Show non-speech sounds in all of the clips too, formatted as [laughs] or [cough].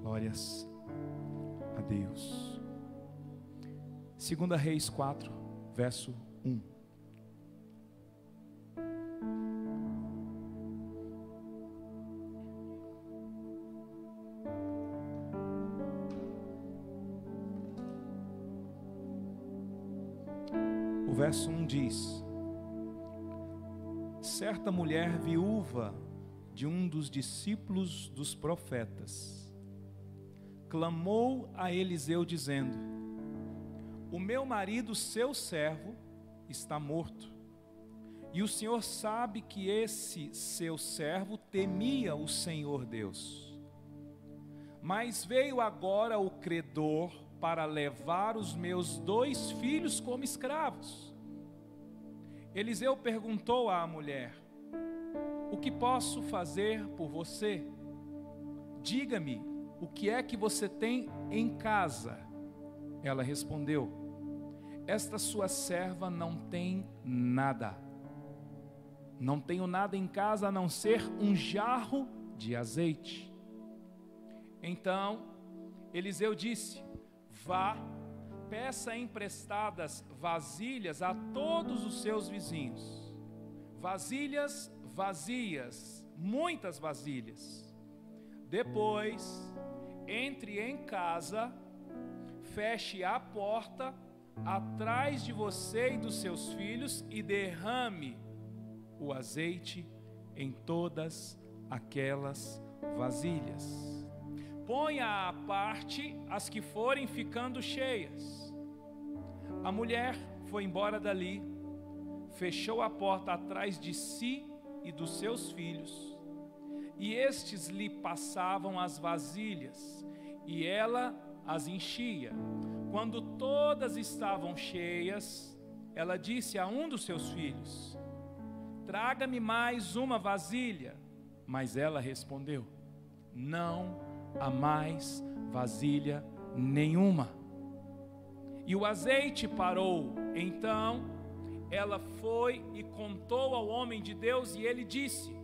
Glórias a Deus. Segunda Reis 4, verso 1. O verso 1 diz: Certa mulher viúva de um dos discípulos dos profetas clamou a Eliseu, dizendo: O meu marido, seu servo, está morto. E o Senhor sabe que esse seu servo temia o Senhor Deus. Mas veio agora o credor para levar os meus dois filhos como escravos. Eliseu perguntou à mulher: O que posso fazer por você? Diga-me, o que é que você tem em casa? Ela respondeu: Esta sua serva não tem nada. Não tenho nada em casa a não ser um jarro de azeite. Então Eliseu disse: Vá, peça emprestadas vasilhas a todos os seus vizinhos. Vasilhas vazias, muitas vasilhas. Depois, entre em casa, feche a porta atrás de você e dos seus filhos e derrame o azeite em todas aquelas vasilhas. Ponha à parte as que forem ficando cheias. A mulher foi embora dali, fechou a porta atrás de si e dos seus filhos, e estes lhe passavam as vasilhas, e ela as enchia. Quando todas estavam cheias, ela disse a um dos seus filhos: Traga-me mais uma vasilha. Mas ela respondeu: Não há mais vasilha nenhuma. E o azeite parou. Então ela foi e contou ao homem de Deus, e ele disse: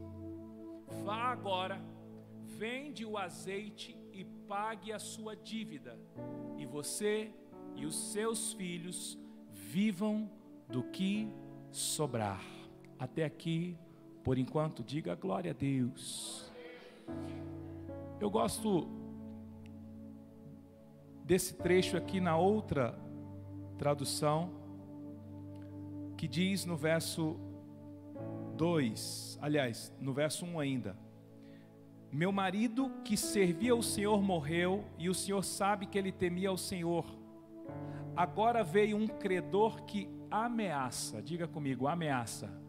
Vá agora, vende o azeite e pague a sua dívida, e você e os seus filhos vivam do que sobrar. Até aqui, por enquanto, diga glória a Deus. Eu gosto desse trecho aqui na outra tradução, que diz no verso 2, aliás, no verso 1 ainda: Meu marido que servia o Senhor morreu, e o Senhor sabe que ele temia o Senhor. Agora veio um credor que ameaça, diga comigo, ameaça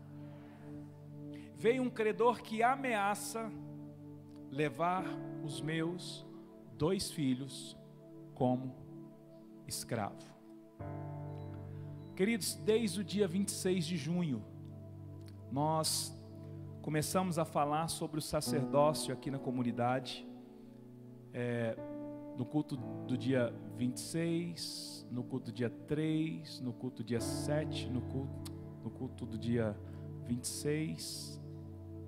veio um credor que ameaça levar os meus dois filhos como escravo. Queridos, desde o dia 26 de junho, nós começamos a falar sobre o sacerdócio aqui na comunidade, é, no culto do dia 26, no culto do dia 3, no culto do dia 7, no culto, no culto do dia 26,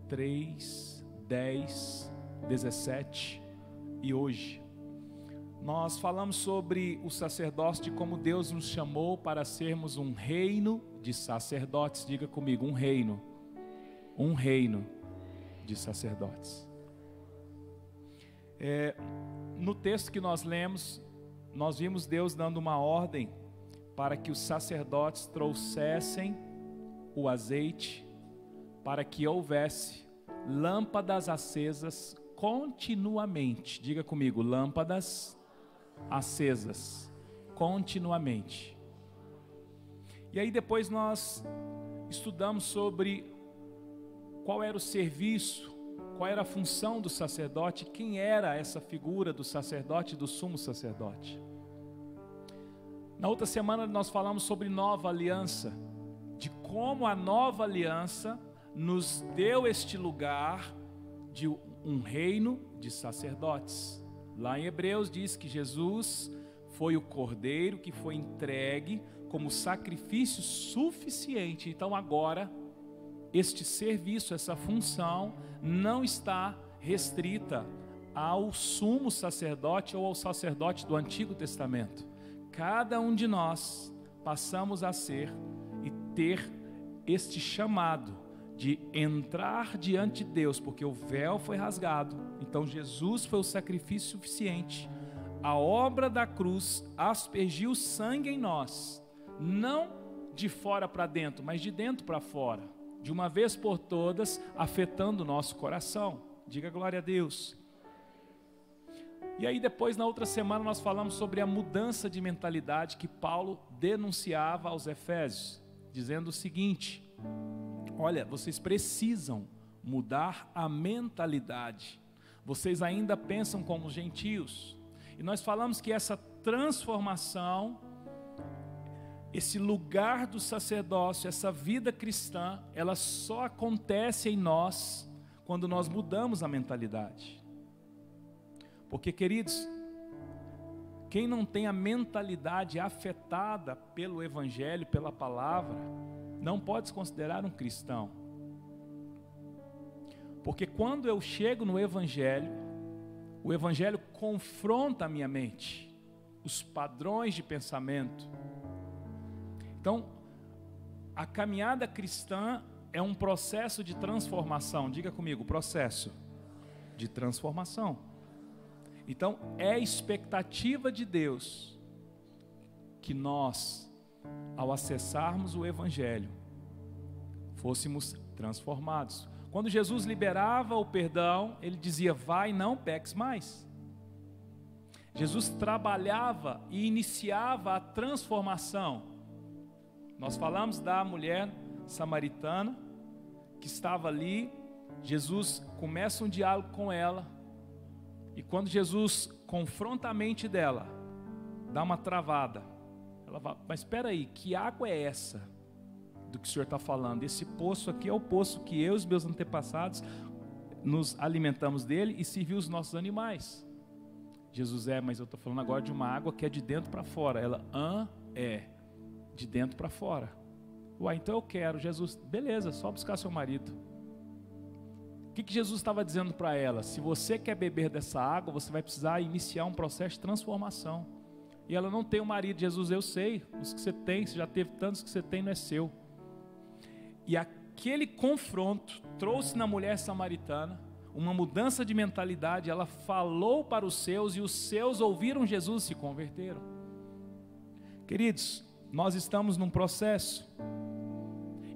3, 10, 17 e hoje. Nós falamos sobre o sacerdócio de como Deus nos chamou para sermos um reino de sacerdotes. Diga comigo, um reino. Um reino de sacerdotes. É, no texto que nós lemos, nós vimos Deus dando uma ordem para que os sacerdotes trouxessem o azeite para que houvesse lâmpadas acesas continuamente. Diga comigo, lâmpadas acesas continuamente. E aí depois nós estudamos sobre qual era o serviço, qual era a função do sacerdote, quem era essa figura do sacerdote, do sumo sacerdote. Na outra semana nós falamos sobre nova aliança, de como a nova aliança nos deu este lugar de um reino de sacerdotes. Lá em Hebreus diz que Jesus foi o cordeiro que foi entregue como sacrifício suficiente. Então agora este serviço, essa função não está restrita ao sumo sacerdote ou ao sacerdote do Antigo Testamento. Cada um de nós passamos a ser e ter este chamado de entrar diante de Deus, porque o véu foi rasgado. Então Jesus foi o sacrifício suficiente. A obra da cruz aspergiu sangue em nós, não de fora para dentro, mas de dentro para fora, de uma vez por todas, afetando o nosso coração. Diga glória a Deus. E aí depois na outra semana nós falamos sobre a mudança de mentalidade que Paulo denunciava aos Efésios, dizendo o seguinte: Olha, vocês precisam mudar a mentalidade. Vocês ainda pensam como gentios. E nós falamos que essa transformação, esse lugar do sacerdócio, essa vida cristã, ela só acontece em nós quando nós mudamos a mentalidade. Porque, queridos, quem não tem a mentalidade afetada pelo Evangelho, pela palavra, não pode se considerar um cristão. Porque quando eu chego no Evangelho, o Evangelho confronta a minha mente, os padrões de pensamento. Então, a caminhada cristã é um processo de transformação. Diga comigo, processo de transformação. Então, é expectativa de Deus que nós, ao acessarmos o Evangelho, fôssemos transformados. Quando Jesus liberava o perdão, ele dizia: Vai, não peques mais. Jesus trabalhava e iniciava a transformação. Nós falamos da mulher samaritana que estava ali. Jesus começa um diálogo com ela e quando Jesus confronta a mente dela, dá uma travada. Ela fala, mas espera aí, que água é essa do que o Senhor está falando? Esse poço aqui é o poço que eu e os meus antepassados nos alimentamos dele e serviu os nossos animais. Jesus é, mas eu estou falando agora de uma água que é de dentro para fora. Ela, ah, é, de dentro para fora. Uai, então eu quero, Jesus, beleza, só buscar seu marido que, que Jesus estava dizendo para ela? Se você quer beber dessa água, você vai precisar iniciar um processo de transformação. E ela não tem um marido. Jesus, eu sei, os que você tem, você já teve tantos que você tem, não é seu. E aquele confronto trouxe na mulher samaritana uma mudança de mentalidade. Ela falou para os seus e os seus ouviram Jesus e se converteram. Queridos, nós estamos num processo.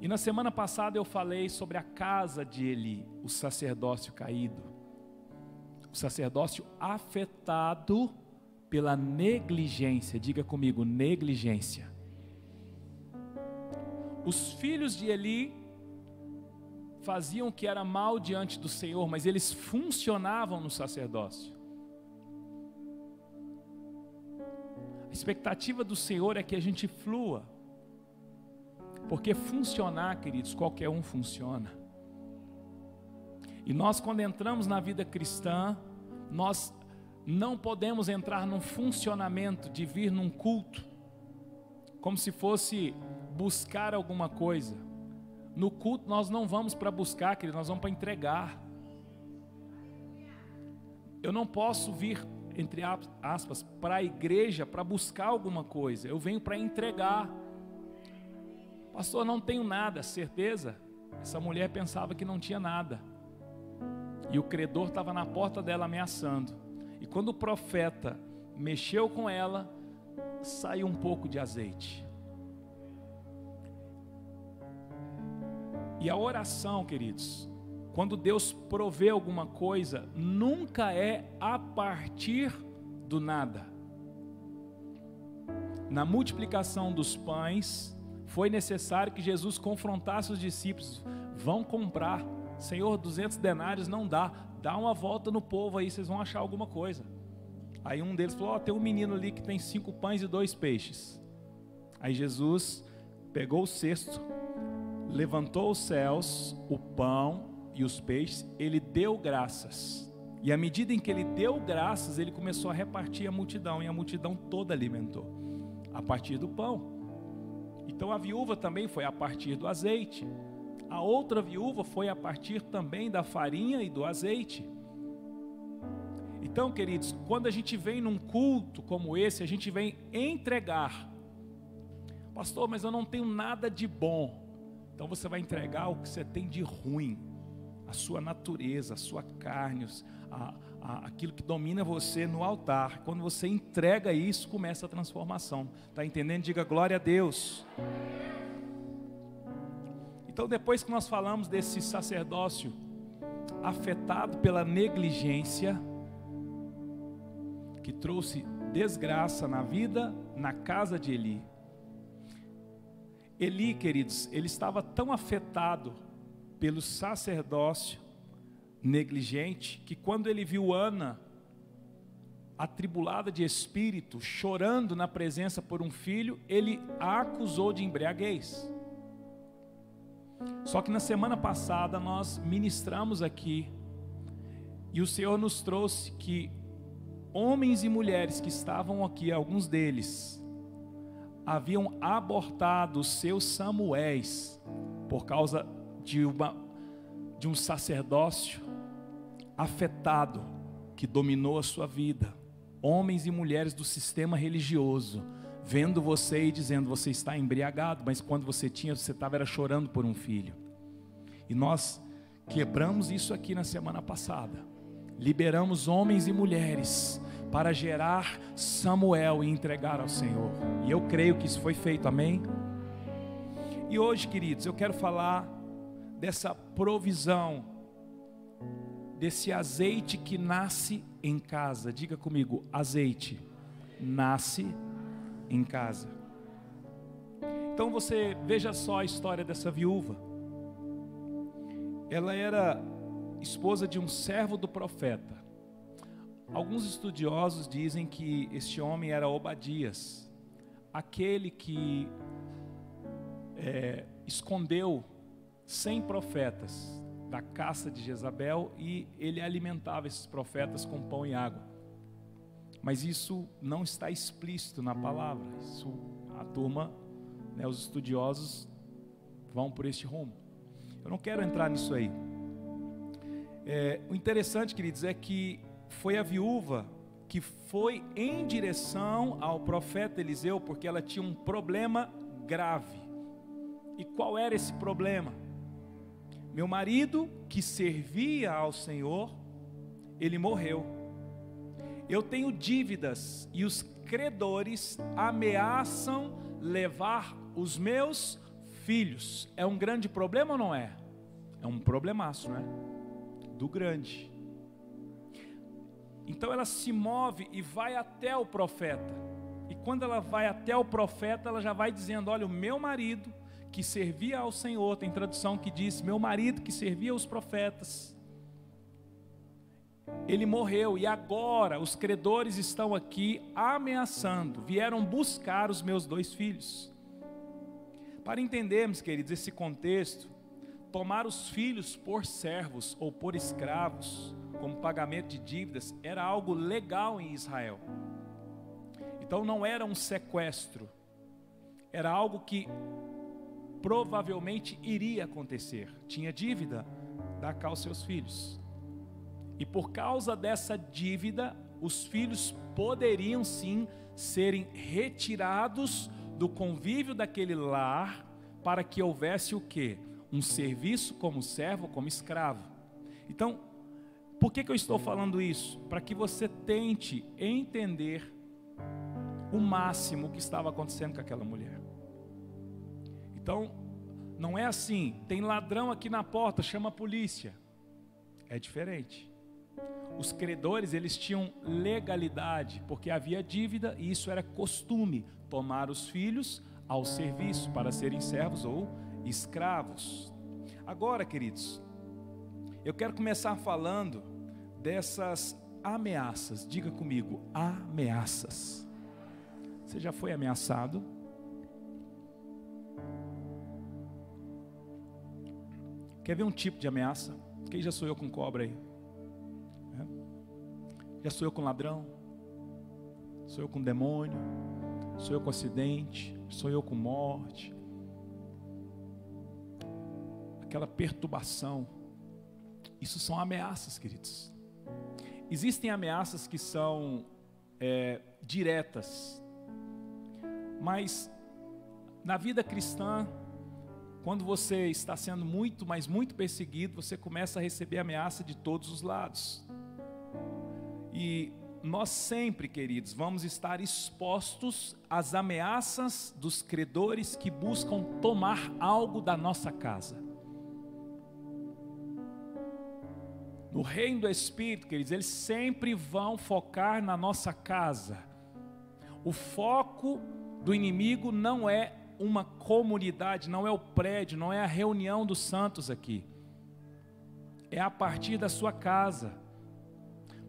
E na semana passada eu falei sobre a casa de Eli, o sacerdócio caído. O sacerdócio afetado pela negligência. Diga comigo, negligência. Os filhos de Eli faziam o que era mal diante do Senhor, mas eles funcionavam no sacerdócio. A expectativa do Senhor é que a gente flua porque funcionar, queridos, qualquer um funciona. E nós, quando entramos na vida cristã, nós não podemos entrar num funcionamento de vir num culto, como se fosse buscar alguma coisa. No culto nós não vamos para buscar, queridos, nós vamos para entregar. Eu não posso vir, entre aspas, para a igreja para buscar alguma coisa, eu venho para entregar. Pastor, não tenho nada, certeza? Essa mulher pensava que não tinha nada. E o credor estava na porta dela ameaçando. E quando o profeta mexeu com ela, saiu um pouco de azeite. E a oração, queridos, quando Deus provê alguma coisa, nunca é a partir do nada. Na multiplicação dos pães, foi necessário que Jesus confrontasse os discípulos: vão comprar, Senhor, 200 denários não dá, dá uma volta no povo aí, vocês vão achar alguma coisa. Aí um deles falou: oh, tem um menino ali que tem cinco pães e dois peixes. Aí Jesus pegou o cesto, levantou os céus, o pão e os peixes, ele deu graças. E à medida em que ele deu graças, ele começou a repartir a multidão, e a multidão toda alimentou, a partir do pão. Então a viúva também foi a partir do azeite. A outra viúva foi a partir também da farinha e do azeite. Então, queridos, quando a gente vem num culto como esse, a gente vem entregar. Pastor, mas eu não tenho nada de bom. Então você vai entregar o que você tem de ruim, a sua natureza, a sua carne, a, a, aquilo que domina você no altar. Quando você entrega isso, começa a transformação. Está entendendo? Diga glória a Deus. Então, depois que nós falamos desse sacerdócio afetado pela negligência, que trouxe desgraça na vida, na casa de Eli. Eli, queridos, ele estava tão afetado pelo sacerdócio negligente que quando ele viu Ana atribulada de espírito, chorando na presença por um filho, ele a acusou de embriaguez. Só que na semana passada nós ministramos aqui e o Senhor nos trouxe que homens e mulheres que estavam aqui, alguns deles, haviam abortado seus Samuéis por causa de, uma, de um sacerdócio afetado que dominou a sua vida. Homens e mulheres do sistema religioso, vendo você e dizendo: Você está embriagado, mas quando você tinha, você estava era chorando por um filho. E nós quebramos isso aqui na semana passada liberamos homens e mulheres para gerar Samuel e entregar ao Senhor. E eu creio que isso foi feito, amém? E hoje, queridos, eu quero falar dessa provisão, desse azeite que nasce em casa. Diga comigo, azeite nasce em casa. Então você veja só a história dessa viúva. Ela era esposa de um servo do profeta. Alguns estudiosos dizem que este homem era Obadias, aquele que é, escondeu cem profetas da caça de Jezabel e ele alimentava esses profetas com pão e água. Mas isso não está explícito na palavra. Isso a turma, né, os estudiosos vão por este rumo. Eu não quero entrar nisso aí. É, o interessante, queridos, é que foi a viúva que foi em direção ao profeta Eliseu, porque ela tinha um problema grave. E qual era esse problema? Meu marido, que servia ao Senhor, ele morreu. Eu tenho dívidas e os credores ameaçam levar os meus filhos. É um grande problema ou não é? É um problemaço, não é? do grande. Então ela se move e vai até o profeta. E quando ela vai até o profeta, ela já vai dizendo: Olha, o meu marido que servia ao Senhor, tem tradução que diz: Meu marido que servia aos profetas, ele morreu e agora os credores estão aqui ameaçando, vieram buscar os meus dois filhos. Para entendermos, queridos, esse contexto, tomar os filhos por servos ou por escravos, como pagamento de dívidas, era algo legal em Israel. Então não era um sequestro, era algo que provavelmente iria acontecer. Tinha dívida, dá cá aos seus filhos. E por causa dessa dívida, os filhos poderiam sim serem retirados do convívio daquele lar para que houvesse o que? um serviço como servo, como escravo. Então, por que, que eu estou falando isso? Para que você tente entender o máximo que estava acontecendo com aquela mulher. Então, não é assim, tem ladrão aqui na porta, chama a polícia. É diferente. Os credores, eles tinham legalidade, porque havia dívida e isso era costume, tomar os filhos ao serviço para serem servos ou escravos. Agora, queridos, eu quero começar falando dessas ameaças. Diga comigo, ameaças. Você já foi ameaçado? Quer ver um tipo de ameaça? Quem já sou eu com cobra aí? É? Já sou eu com ladrão? Sou eu com demônio? Sou eu com acidente? Sou eu com morte? aquela perturbação. Isso são ameaças, queridos. Existem ameaças que são é, diretas, mas na vida cristã, quando você está sendo muito, mas muito perseguido, você começa a receber ameaça de todos os lados. E nós sempre, queridos, vamos estar expostos às ameaças dos credores que buscam tomar algo da nossa casa. No reino do Espírito, queridos, eles sempre vão focar na nossa casa. O foco do inimigo não é uma comunidade, não é o prédio, não é a reunião dos santos aqui. É a partir da sua casa.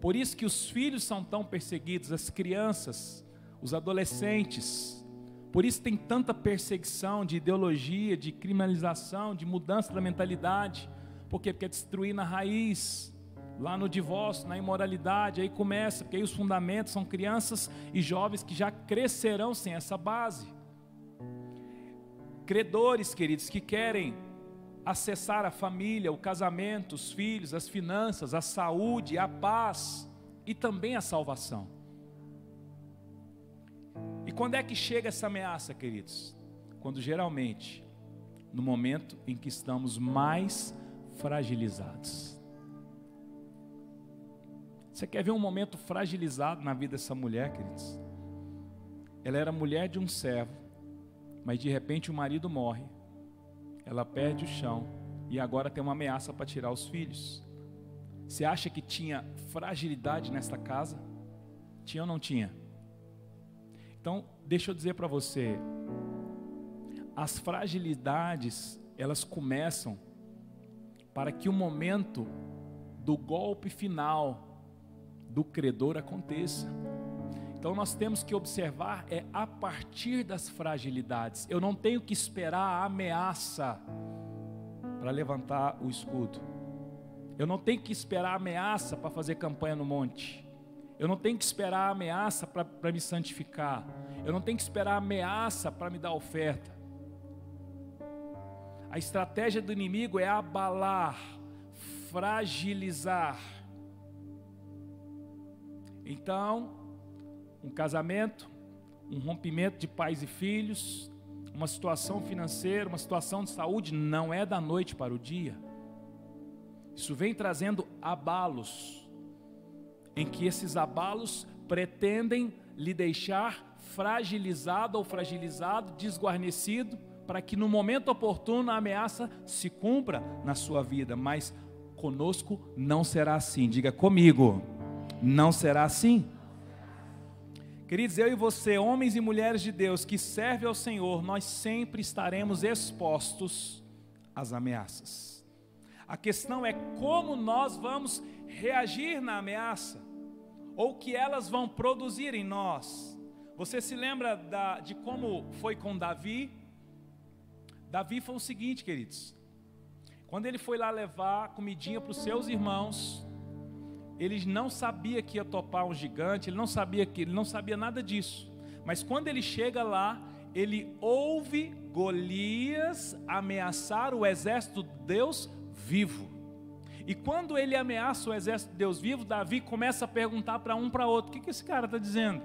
Por isso que os filhos são tão perseguidos, as crianças, os adolescentes. Por isso tem tanta perseguição de ideologia, de criminalização, de mudança da mentalidade. Porque é destruir na raiz, lá no divórcio, na imoralidade, aí começa, porque aí os fundamentos são crianças e jovens que já crescerão sem essa base. Credores, queridos, que querem acessar a família, o casamento, os filhos, as finanças, a saúde, a paz e também a salvação. E quando é que chega essa ameaça, queridos? Quando geralmente, no momento em que estamos mais fragilizados. Você quer ver um momento fragilizado na vida dessa mulher, queridos? Ela era mulher de um servo, mas de repente o marido morre ela perde o chão e agora tem uma ameaça para tirar os filhos. Você acha que tinha fragilidade nesta casa? Tinha ou não tinha? Então, deixa eu dizer para você, as fragilidades, elas começam para que o momento do golpe final do credor aconteça. Então nós temos que observar é a partir das fragilidades. Eu não tenho que esperar a ameaça para levantar o escudo. Eu não tenho que esperar a ameaça para fazer campanha no monte. Eu não tenho que esperar a ameaça para me santificar. Eu não tenho que esperar a ameaça para me dar oferta. A estratégia do inimigo é abalar, fragilizar. Então, um casamento, um rompimento de pais e filhos, uma situação financeira, uma situação de saúde, não é da noite para o dia. Isso vem trazendo abalos, em que esses abalos pretendem lhe deixar fragilizado ou fragilizado, desguarnecido, para que no momento oportuno a ameaça se cumpra na sua vida, mas conosco não será assim. Diga comigo, não será assim. Queridos, eu e você, homens e mulheres de Deus que servem ao Senhor, nós sempre estaremos expostos às ameaças. A questão é como nós vamos reagir na ameaça, ou que elas vão produzir em nós. Você se lembra da, de como foi com Davi? Davi foi o seguinte, queridos: quando ele foi lá levar comidinha para os seus irmãos, ele não sabia que ia topar um gigante, ele não sabia que ele não sabia nada disso. Mas quando ele chega lá, ele ouve Golias ameaçar o exército de Deus vivo. E quando ele ameaça o exército de Deus vivo, Davi começa a perguntar para um para outro: o que, que esse cara está dizendo?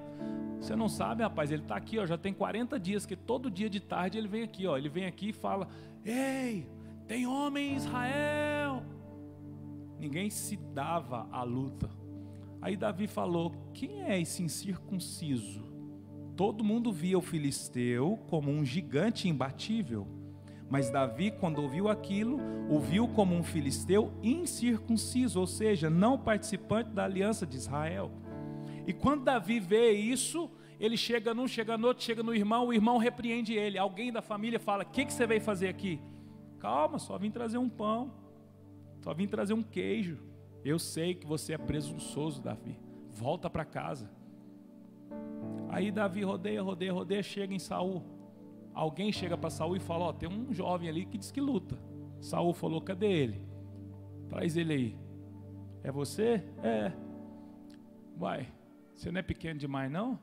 Você não sabe, rapaz, ele está aqui, ó, já tem 40 dias que todo dia de tarde ele vem aqui, ó, ele vem aqui e fala: Ei, tem homem em Israel ninguém se dava à luta. Aí Davi falou: Quem é esse incircunciso? Todo mundo via o filisteu como um gigante imbatível. Mas Davi, quando ouviu aquilo, o viu como um filisteu incircunciso, ou seja, não participante da aliança de Israel. E quando Davi vê isso, ele chega num, chega no outro, chega no irmão, o irmão repreende ele. Alguém da família fala: O que, que você veio fazer aqui? Calma, só vim trazer um pão. Só vim trazer um queijo. Eu sei que você é presunçoso, Davi. Volta para casa. Aí Davi rodeia, rodeia, rodeia, chega em Saul. Alguém chega para Saul e fala: Ó, tem um jovem ali que diz que luta. Saul falou: Cadê ele? Traz ele aí. É você? É. Vai. Você não é pequeno demais, não?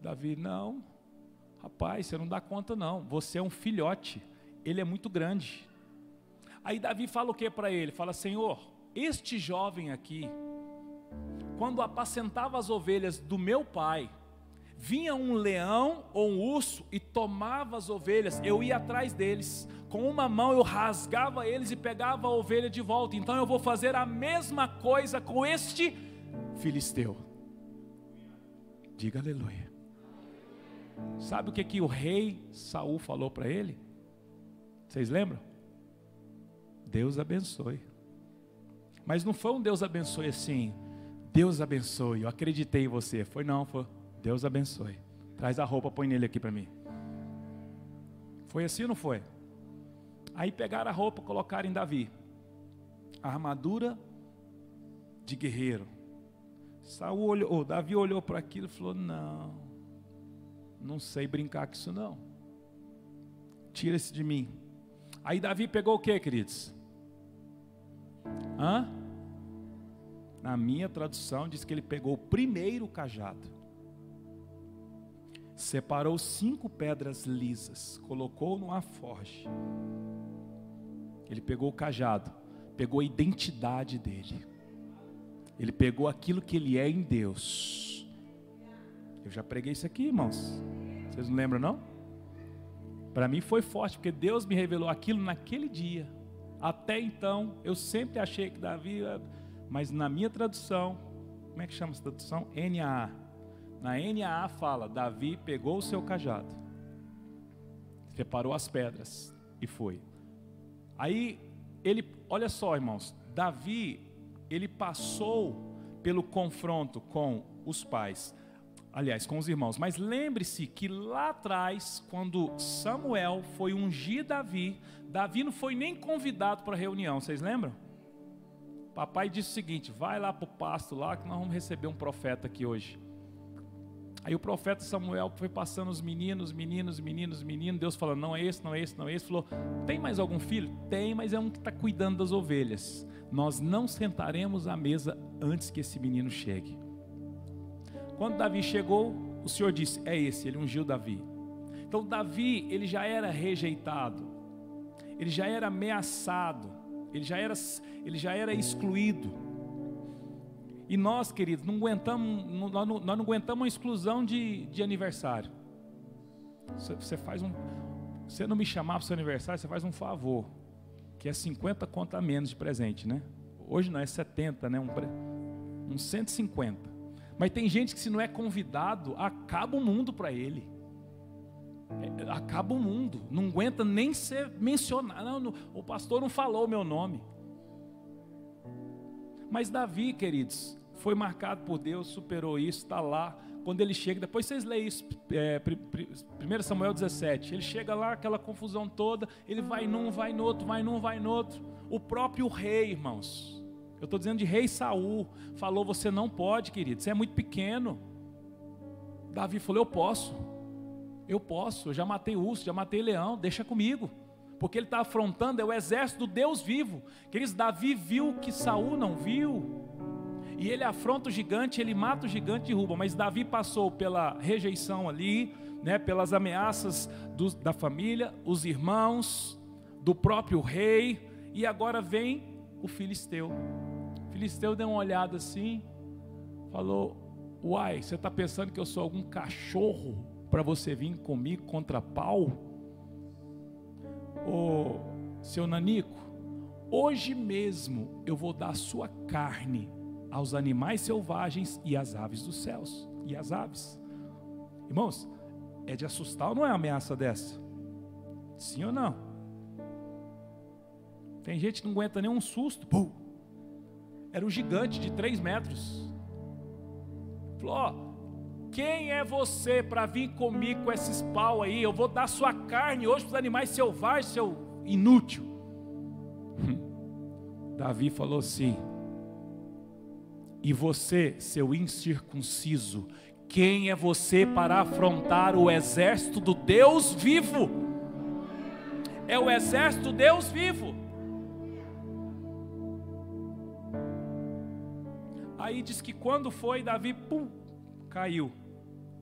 Davi, não. Rapaz, você não dá conta, não. Você é um filhote. Ele é muito grande. Aí Davi fala o que para ele? Fala: Senhor, este jovem aqui, quando apacentava as ovelhas do meu pai, vinha um leão ou um urso e tomava as ovelhas, eu ia atrás deles. Com uma mão eu rasgava eles e pegava a ovelha de volta. Então eu vou fazer a mesma coisa com este filisteu. Diga aleluia. Sabe o que que o rei Saul falou para ele? Vocês lembram? Deus abençoe. Mas não foi um Deus abençoe assim. Deus abençoe. Eu acreditei em você. Foi não, foi Deus abençoe. Traz a roupa, põe nele aqui para mim. Foi assim ou não foi? Aí pegaram a roupa, colocaram em Davi. A armadura de guerreiro. Saul olhou, Davi olhou para aquilo e falou: Não, não sei brincar com isso não. Tira esse de mim. Aí Davi pegou o que, queridos? Hã? Na minha tradução diz que ele pegou o primeiro cajado, separou cinco pedras lisas, colocou numa forja. Ele pegou o cajado, pegou a identidade dele. Ele pegou aquilo que ele é em Deus. Eu já preguei isso aqui, irmãos. Vocês não lembram não? Para mim foi forte, porque Deus me revelou aquilo naquele dia. Até então, eu sempre achei que Davi mas na minha tradução, como é que chama essa tradução? NAA. Na NAA fala: Davi pegou o seu cajado, separou as pedras e foi. Aí ele, olha só, irmãos, Davi, ele passou pelo confronto com os pais, aliás, com os irmãos. Mas lembre-se que lá atrás, quando Samuel foi ungir Davi, Davi não foi nem convidado para a reunião, vocês lembram? Papai disse o seguinte: vai lá para o pasto lá que nós vamos receber um profeta aqui hoje. Aí o profeta Samuel foi passando os meninos, meninos, meninos, meninos. Deus falando: não é esse, não é esse, não é esse. Falou: tem mais algum filho? Tem, mas é um que está cuidando das ovelhas. Nós não sentaremos à mesa antes que esse menino chegue. Quando Davi chegou, o Senhor disse: é esse. Ele ungiu Davi. Então Davi ele já era rejeitado, ele já era ameaçado ele já era, ele já era excluído. E nós, queridos, não aguentamos, nós não, nós não aguentamos uma exclusão de, de aniversário. Você, faz um. Você não me chamar para o seu aniversário, você faz um favor. Que é 50 conta menos de presente, né? Hoje não, é 70, né? Um, uns 150. Mas tem gente que se não é convidado, acaba o mundo para ele. É, acaba o mundo, não aguenta nem ser mencionado. Não, não, o pastor não falou o meu nome. Mas Davi, queridos, foi marcado por Deus, superou isso, está lá. Quando ele chega, depois vocês leem isso, é, 1 Samuel 17. Ele chega lá, aquela confusão toda, ele vai num, vai no outro, vai num, vai no outro. O próprio rei, irmãos, eu estou dizendo de rei Saul, falou: Você não pode, querido, você é muito pequeno. Davi falou: Eu posso. Eu posso, eu já matei urso, já matei leão, deixa comigo. Porque ele está afrontando é o exército do Deus vivo. Queridos, Davi viu que Saul não viu. E ele afronta o gigante, ele mata o gigante e derruba. Mas Davi passou pela rejeição ali, né, pelas ameaças do, da família, os irmãos, do próprio rei. E agora vem o filisteu. O filisteu deu uma olhada assim, falou: Uai, você está pensando que eu sou algum cachorro para você vir comigo contra pau? Ô, seu Nanico, hoje mesmo eu vou dar sua carne aos animais selvagens e às aves dos céus. E às aves. Irmãos, é de assustar ou não é ameaça dessa? Sim ou não? Tem gente que não aguenta nem um susto. Pum. Era um gigante de 3 metros. Falou: ó, quem é você para vir comigo com esses pau aí? Eu vou dar sua carne hoje para os animais selvagens, seu inútil. [laughs] Davi falou assim: E você, seu incircunciso, quem é você para afrontar o exército do Deus vivo? É o exército do Deus vivo. Aí diz que quando foi, Davi pum, caiu.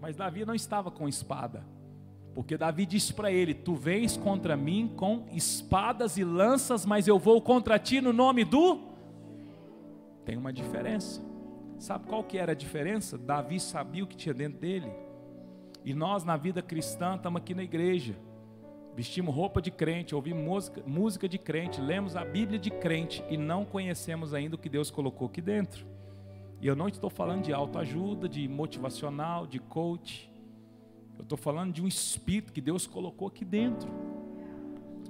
Mas Davi não estava com espada. Porque Davi disse para ele: Tu vens contra mim com espadas e lanças, mas eu vou contra ti no nome do. Tem uma diferença. Sabe qual que era a diferença? Davi sabia o que tinha dentro dele. E nós, na vida cristã, estamos aqui na igreja. Vestimos roupa de crente, ouvimos música, música de crente, lemos a Bíblia de crente e não conhecemos ainda o que Deus colocou aqui dentro. E eu não estou falando de autoajuda, de motivacional, de coach. Eu estou falando de um espírito que Deus colocou aqui dentro.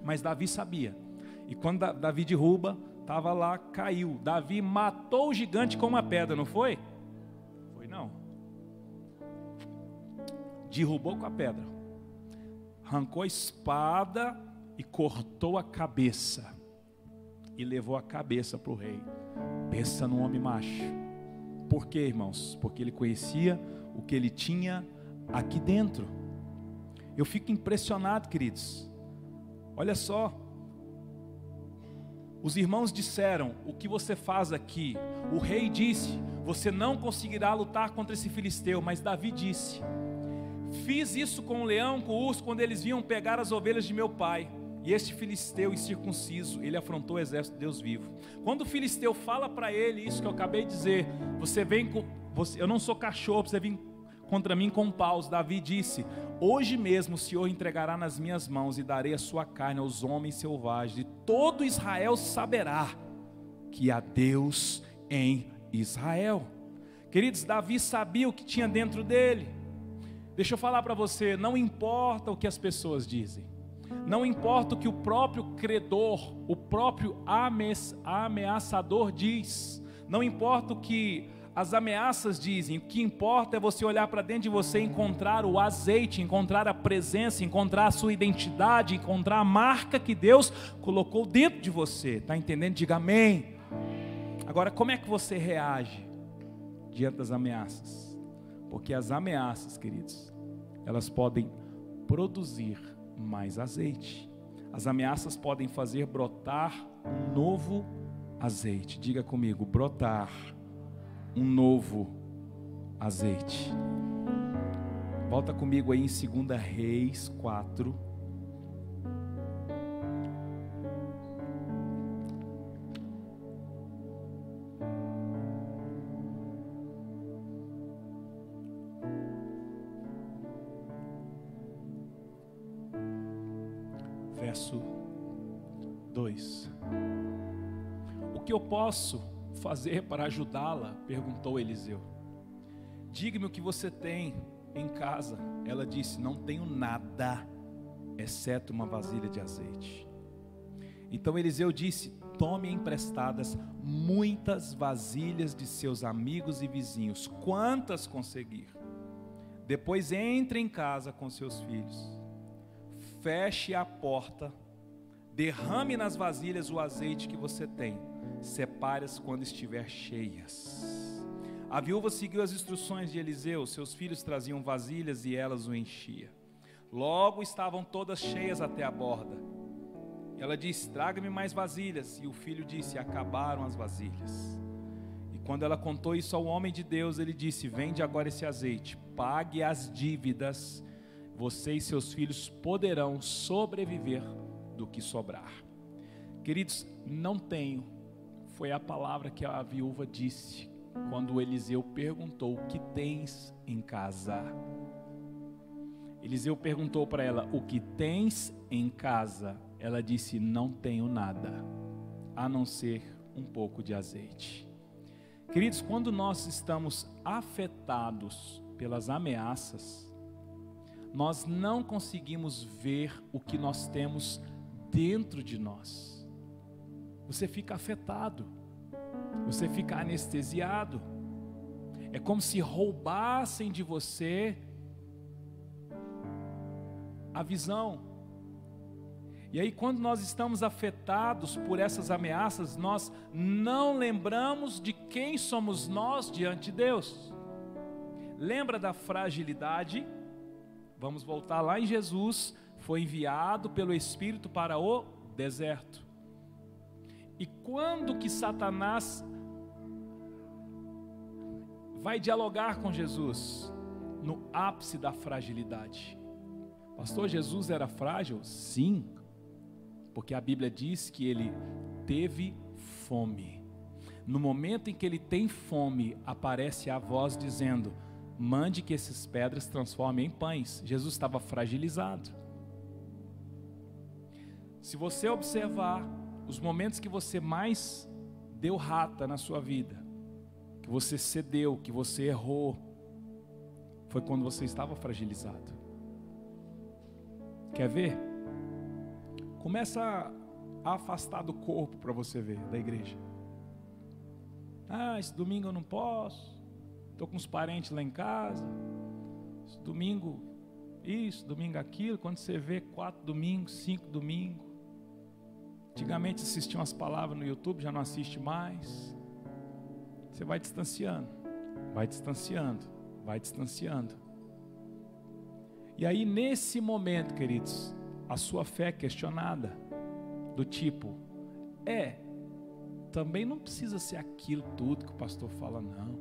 Mas Davi sabia. E quando Davi derruba, estava lá, caiu. Davi matou o gigante com uma pedra, não foi? Foi não. Derrubou com a pedra. Arrancou a espada e cortou a cabeça. E levou a cabeça para o rei. Pensa no homem macho. Por quê, irmãos? Porque ele conhecia o que ele tinha aqui dentro. Eu fico impressionado, queridos. Olha só, os irmãos disseram: O que você faz aqui? O rei disse: Você não conseguirá lutar contra esse filisteu. Mas Davi disse: Fiz isso com o leão, com o urso, quando eles vinham pegar as ovelhas de meu pai. E este filisteu incircunciso, ele afrontou o exército de Deus vivo. Quando o filisteu fala para ele isso que eu acabei de dizer, você vem com, você, eu não sou cachorro, você vem contra mim com paus. Davi disse: Hoje mesmo o Senhor entregará nas minhas mãos e darei a sua carne aos homens selvagens, e todo Israel saberá que há Deus em Israel. Queridos, Davi sabia o que tinha dentro dele. Deixa eu falar para você: não importa o que as pessoas dizem, não importa o que o próprio credor, o próprio ameaçador diz, não importa o que as ameaças dizem: o que importa é você olhar para dentro de você, encontrar o azeite, encontrar a presença, encontrar a sua identidade, encontrar a marca que Deus colocou dentro de você. Está entendendo? Diga amém. Agora, como é que você reage diante das ameaças? Porque as ameaças, queridos, elas podem produzir mais azeite. As ameaças podem fazer brotar um novo azeite. Diga comigo, brotar um novo azeite. Volta comigo aí em 2 Reis 4. Posso fazer para ajudá-la? perguntou Eliseu. Diga-me o que você tem em casa. Ela disse: Não tenho nada, exceto uma vasilha de azeite. Então Eliseu disse: Tome emprestadas muitas vasilhas de seus amigos e vizinhos, quantas conseguir. Depois entre em casa com seus filhos, feche a porta, derrame nas vasilhas o azeite que você tem separe-as quando estiver cheias. A viúva seguiu as instruções de Eliseu, seus filhos traziam vasilhas e elas o enchia. Logo estavam todas cheias até a borda. Ela disse: Traga-me mais vasilhas. E o filho disse: Acabaram as vasilhas. E quando ela contou isso ao homem de Deus, ele disse: Vende agora esse azeite, pague as dívidas, você e seus filhos poderão sobreviver do que sobrar. Queridos, não tenho foi a palavra que a viúva disse quando Eliseu perguntou: O que tens em casa? Eliseu perguntou para ela: O que tens em casa? Ela disse: Não tenho nada, a não ser um pouco de azeite. Queridos, quando nós estamos afetados pelas ameaças, nós não conseguimos ver o que nós temos dentro de nós você fica afetado, você fica anestesiado. É como se roubassem de você a visão. E aí, quando nós estamos afetados por essas ameaças, nós não lembramos de quem somos nós diante de Deus. Lembra da fragilidade? Vamos voltar lá em Jesus, foi enviado pelo Espírito para o deserto. E quando que Satanás vai dialogar com Jesus? No ápice da fragilidade. Pastor, Jesus era frágil? Sim, porque a Bíblia diz que ele teve fome. No momento em que ele tem fome, aparece a voz dizendo: Mande que essas pedras transformem em pães. Jesus estava fragilizado. Se você observar os momentos que você mais deu rata na sua vida, que você cedeu, que você errou, foi quando você estava fragilizado. Quer ver? Começa a afastar do corpo para você ver, da igreja. Ah, esse domingo eu não posso. Estou com os parentes lá em casa. Esse domingo isso, domingo aquilo. Quando você vê quatro domingos, cinco domingos. Antigamente assistia umas palavras no YouTube, já não assiste mais. Você vai distanciando, vai distanciando, vai distanciando. E aí, nesse momento, queridos, a sua fé é questionada, do tipo, é, também não precisa ser aquilo tudo que o pastor fala, não.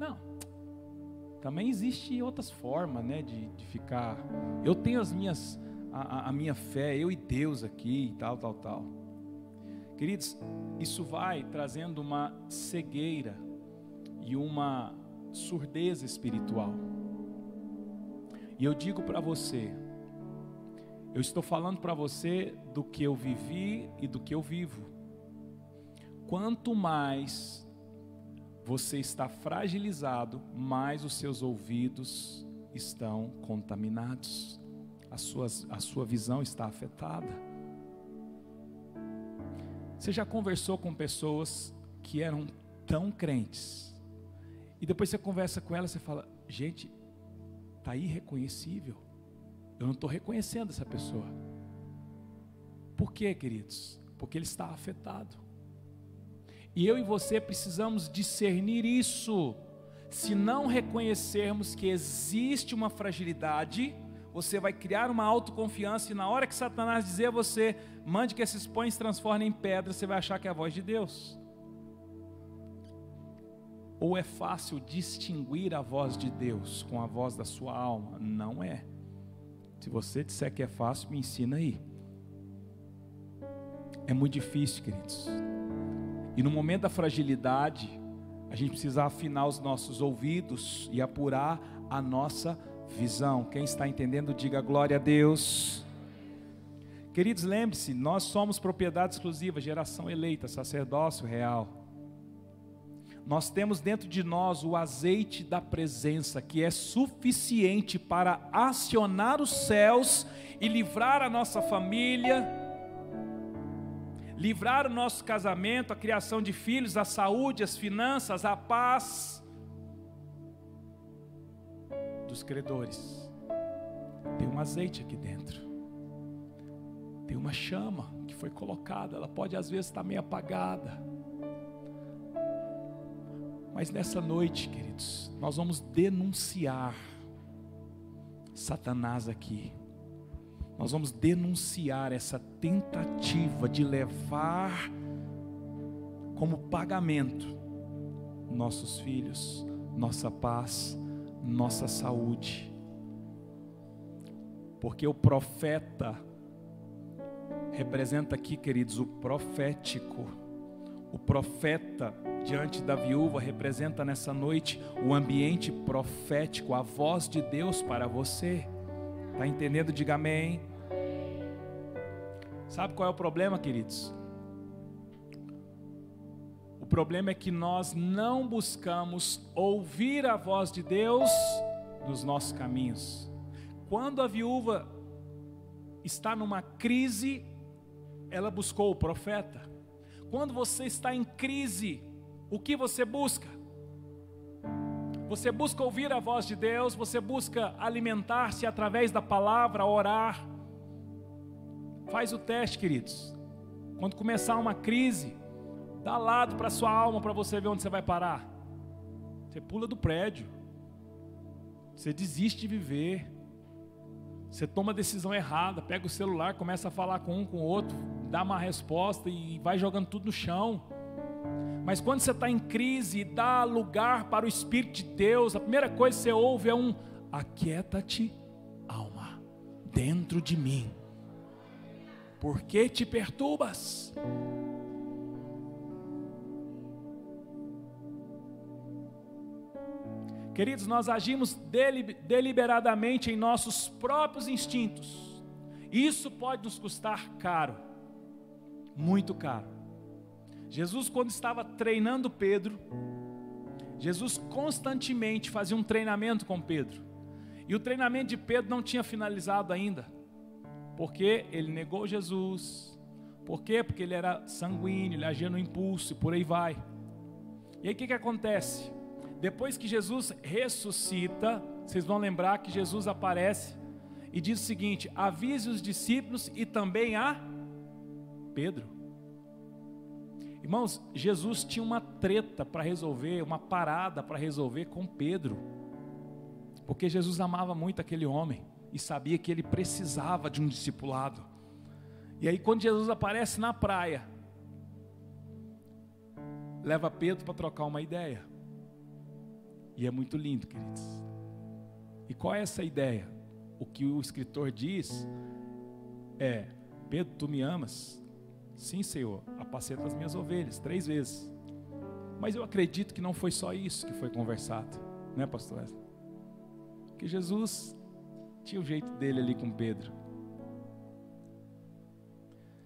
Não. Também existe outras formas, né, de, de ficar. Eu tenho as minhas, a, a minha fé, eu e Deus aqui tal, tal, tal. Queridos, isso vai trazendo uma cegueira e uma surdez espiritual. E eu digo para você, eu estou falando para você do que eu vivi e do que eu vivo. Quanto mais você está fragilizado, mais os seus ouvidos estão contaminados, a, suas, a sua visão está afetada. Você já conversou com pessoas que eram tão crentes, e depois você conversa com elas e fala: gente, está irreconhecível. Eu não estou reconhecendo essa pessoa. Por quê, queridos? Porque ele está afetado. E eu e você precisamos discernir isso. Se não reconhecermos que existe uma fragilidade, você vai criar uma autoconfiança e na hora que Satanás dizer a você, mande que esses pães transformem em pedra, você vai achar que é a voz de Deus. Ou é fácil distinguir a voz de Deus com a voz da sua alma? Não é. Se você disser que é fácil, me ensina aí. É muito difícil, queridos. E no momento da fragilidade, a gente precisa afinar os nossos ouvidos e apurar a nossa visão. Quem está entendendo, diga glória a Deus. Queridos, lembre-se, nós somos propriedade exclusiva, geração eleita, sacerdócio real. Nós temos dentro de nós o azeite da presença, que é suficiente para acionar os céus e livrar a nossa família, livrar o nosso casamento, a criação de filhos, a saúde, as finanças, a paz dos credores. Tem um azeite aqui dentro, tem uma chama que foi colocada, ela pode às vezes estar meio apagada mas nessa noite, queridos, nós vamos denunciar Satanás aqui. Nós vamos denunciar essa tentativa de levar como pagamento nossos filhos, nossa paz, nossa saúde. Porque o profeta representa aqui, queridos, o profético. O profeta diante da viúva representa nessa noite o ambiente profético, a voz de Deus para você. Está entendendo? Diga amém. Sabe qual é o problema, queridos? O problema é que nós não buscamos ouvir a voz de Deus nos nossos caminhos. Quando a viúva está numa crise, ela buscou o profeta. Quando você está em crise, o que você busca? Você busca ouvir a voz de Deus, você busca alimentar-se através da palavra, orar. Faz o teste, queridos. Quando começar uma crise, dá lado para sua alma para você ver onde você vai parar. Você pula do prédio. Você desiste de viver. Você toma a decisão errada, pega o celular, começa a falar com um, com o outro, dá uma resposta e vai jogando tudo no chão. Mas quando você está em crise e dá lugar para o Espírito de Deus, a primeira coisa que você ouve é um: aquieta-te, alma, dentro de mim. Por que te perturbas? Queridos, nós agimos deliberadamente em nossos próprios instintos. Isso pode nos custar caro, muito caro. Jesus, quando estava treinando Pedro, Jesus constantemente fazia um treinamento com Pedro. E o treinamento de Pedro não tinha finalizado ainda, porque ele negou Jesus. Por quê? Porque ele era sanguíneo, ele agia no impulso e por aí vai. E aí o que, que acontece? Depois que Jesus ressuscita, vocês vão lembrar que Jesus aparece e diz o seguinte: avise os discípulos e também a Pedro. Irmãos, Jesus tinha uma treta para resolver, uma parada para resolver com Pedro, porque Jesus amava muito aquele homem e sabia que ele precisava de um discipulado. E aí, quando Jesus aparece na praia, leva Pedro para trocar uma ideia. E é muito lindo, queridos. E qual é essa ideia? O que o escritor diz é: Pedro, tu me amas? Sim, Senhor, apaceta as minhas ovelhas, três vezes. Mas eu acredito que não foi só isso que foi conversado, né, pastor? Que Jesus tinha o jeito dele ali com Pedro.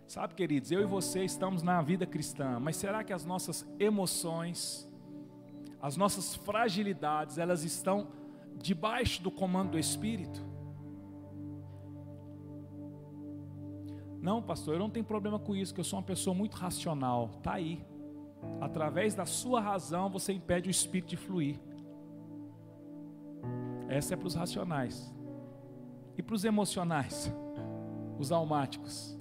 Sabe, queridos, eu e você estamos na vida cristã, mas será que as nossas emoções, as nossas fragilidades, elas estão debaixo do comando do Espírito? Não, pastor, eu não tenho problema com isso, que eu sou uma pessoa muito racional. Tá aí. Através da sua razão você impede o espírito de fluir. Essa é para os racionais. E para os emocionais, os almáticos.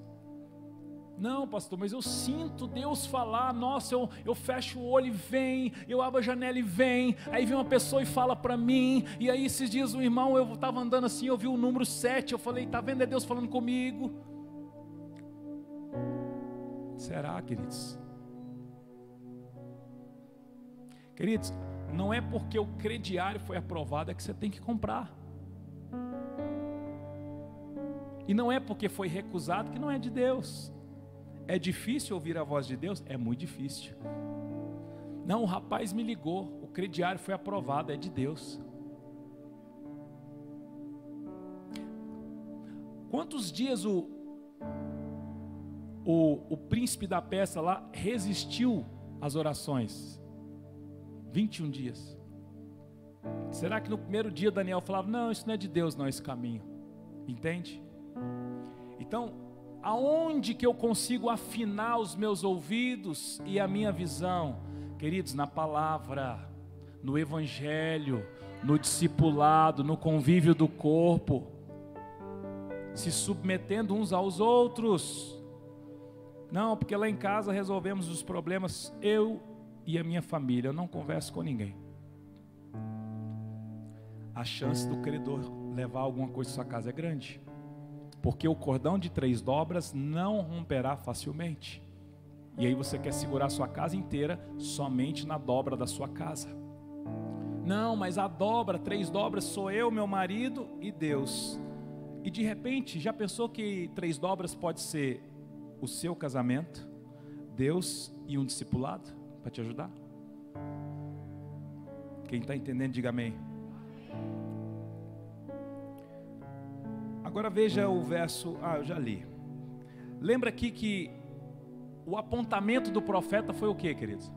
Não, pastor, mas eu sinto Deus falar. Nossa, eu, eu fecho o olho e vem, eu abro a janela e vem. Aí vem uma pessoa e fala para mim. E aí esses dias o irmão, eu estava andando assim, eu vi o número 7. Eu falei, tá vendo? É Deus falando comigo. Será, queridos? Queridos, não é porque o crediário foi aprovado é que você tem que comprar. E não é porque foi recusado que não é de Deus. É difícil ouvir a voz de Deus? É muito difícil. Não, o rapaz me ligou, o crediário foi aprovado, é de Deus. Quantos dias o, o, o príncipe da peça lá resistiu às orações? 21 dias. Será que no primeiro dia Daniel falava: Não, isso não é de Deus, não, esse caminho? Entende? Então, aonde que eu consigo afinar os meus ouvidos e a minha visão? Queridos, na palavra, no evangelho, no discipulado, no convívio do corpo, se submetendo uns aos outros. Não, porque lá em casa resolvemos os problemas eu e a minha família, eu não converso com ninguém. A chance do credor levar alguma coisa à sua casa é grande porque o cordão de três dobras não romperá facilmente. E aí você quer segurar a sua casa inteira somente na dobra da sua casa. Não, mas a dobra, três dobras, sou eu, meu marido e Deus. E de repente, já pensou que três dobras pode ser o seu casamento, Deus e um discipulado para te ajudar? Quem está entendendo, diga amém. Agora veja o verso, ah, eu já li. Lembra aqui que o apontamento do profeta foi o que, queridos?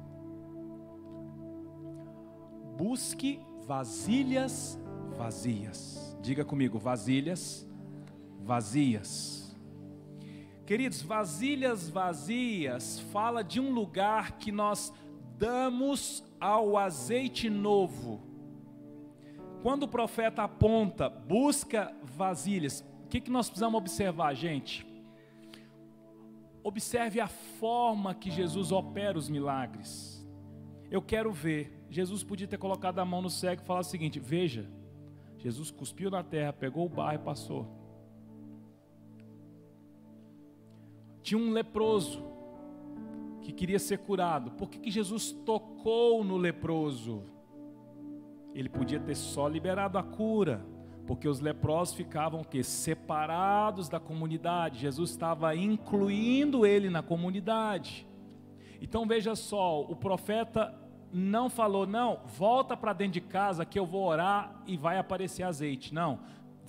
Busque vasilhas vazias. Diga comigo, vasilhas vazias. Queridos, vasilhas vazias fala de um lugar que nós damos ao azeite novo quando o profeta aponta, busca vasilhas, o que, que nós precisamos observar, gente? Observe a forma que Jesus opera os milagres. Eu quero ver. Jesus podia ter colocado a mão no cego e falar o seguinte: Veja, Jesus cuspiu na terra, pegou o barro e passou. Tinha um leproso que queria ser curado. Por que, que Jesus tocou no leproso? Ele podia ter só liberado a cura, porque os leprosos ficavam que separados da comunidade. Jesus estava incluindo ele na comunidade. Então veja só, o profeta não falou, não, volta para dentro de casa que eu vou orar e vai aparecer azeite. Não,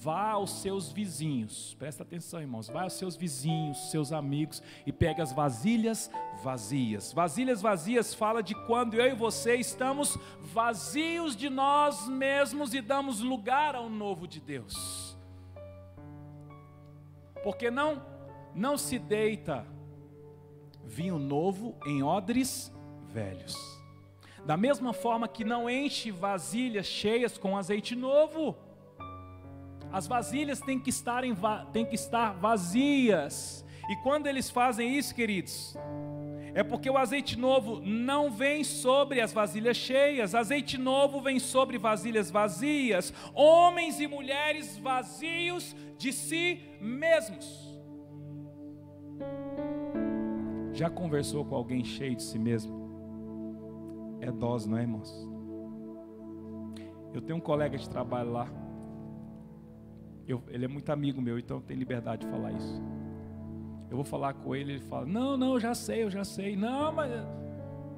vá aos seus vizinhos, presta atenção, irmãos, vá aos seus vizinhos, seus amigos e pega as vasilhas vazias. Vasilhas vazias fala de quando eu e você estamos vazios de nós mesmos e damos lugar ao novo de Deus. Porque não não se deita vinho novo em odres velhos. Da mesma forma que não enche vasilhas cheias com azeite novo. As vasilhas têm que estar, em, têm que estar vazias. E quando eles fazem isso, queridos, é porque o azeite novo não vem sobre as vasilhas cheias, azeite novo vem sobre vasilhas vazias, homens e mulheres vazios de si mesmos. Já conversou com alguém cheio de si mesmo? É dose, não é, irmãos? Eu tenho um colega de trabalho lá. Eu, ele é muito amigo meu, então tem liberdade de falar isso. Eu vou falar com ele, ele fala: Não, não, eu já sei, eu já sei. Não, mas.